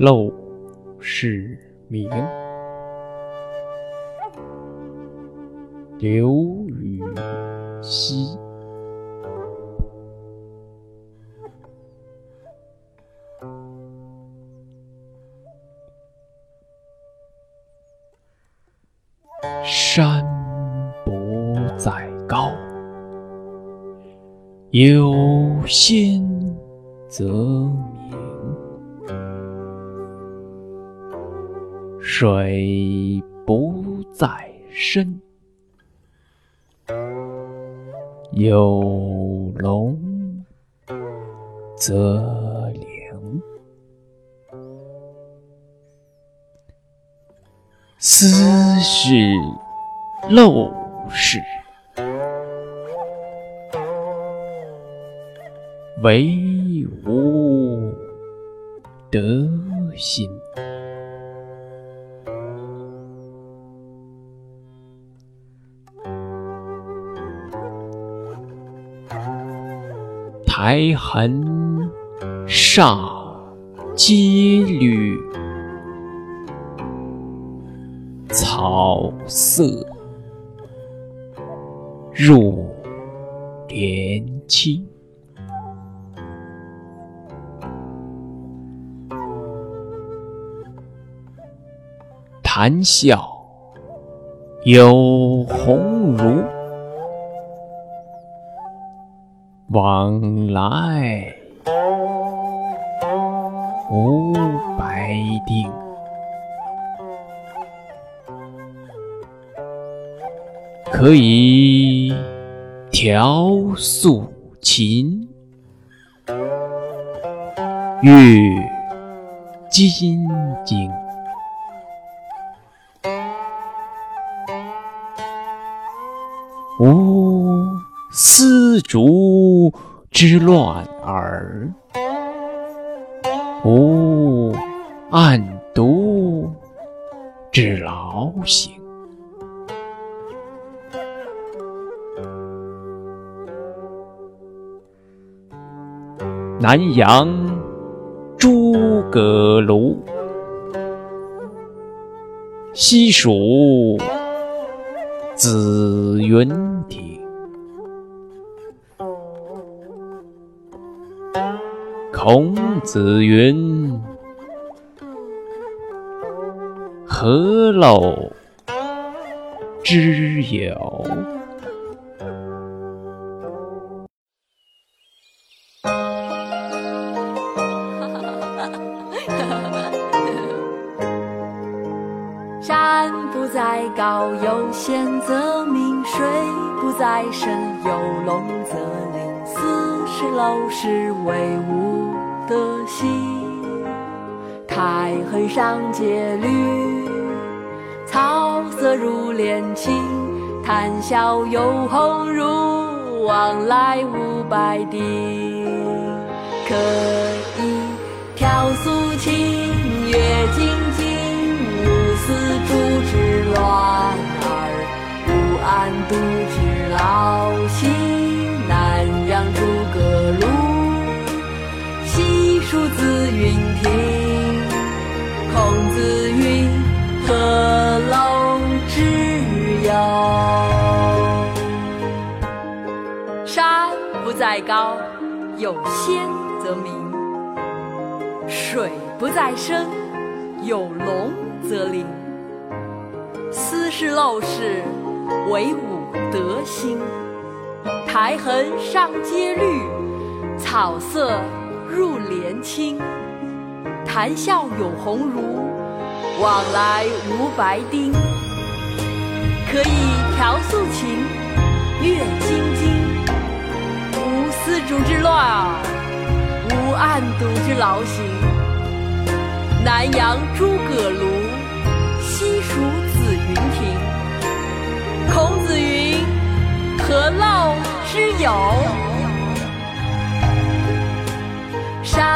陋室铭，刘禹锡。山不在高，有仙则名；水不在深，有龙则灵。斯是陋室，惟吾德馨。苔痕上阶绿。草色入帘青，谈笑有鸿儒，往来无白丁。可以调素琴，阅金经。无丝竹之乱耳，无案牍之劳形。南阳诸葛庐，西蜀子云亭。孔子云：“何陋之有？”山不在高，有仙则名；水不在深，有龙则灵。斯是陋室，惟吾德馨。苔痕上阶绿，草色入帘青。谈笑有鸿儒，往来无白丁。可以调素琴，云亭。孔子云：何陋之有？山不在高，有仙则名；水不在深，有龙则灵。斯是陋室，惟吾德馨。苔痕上阶绿，草色入帘青。谈笑有鸿儒，往来无白丁。可以调素琴，阅金经。无丝竹之乱耳，无案牍之劳形。南阳诸葛庐，西蜀子云亭。孔子云：“何陋之有？”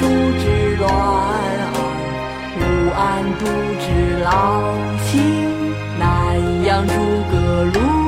竹之乱无案牍之劳心。南阳诸葛庐，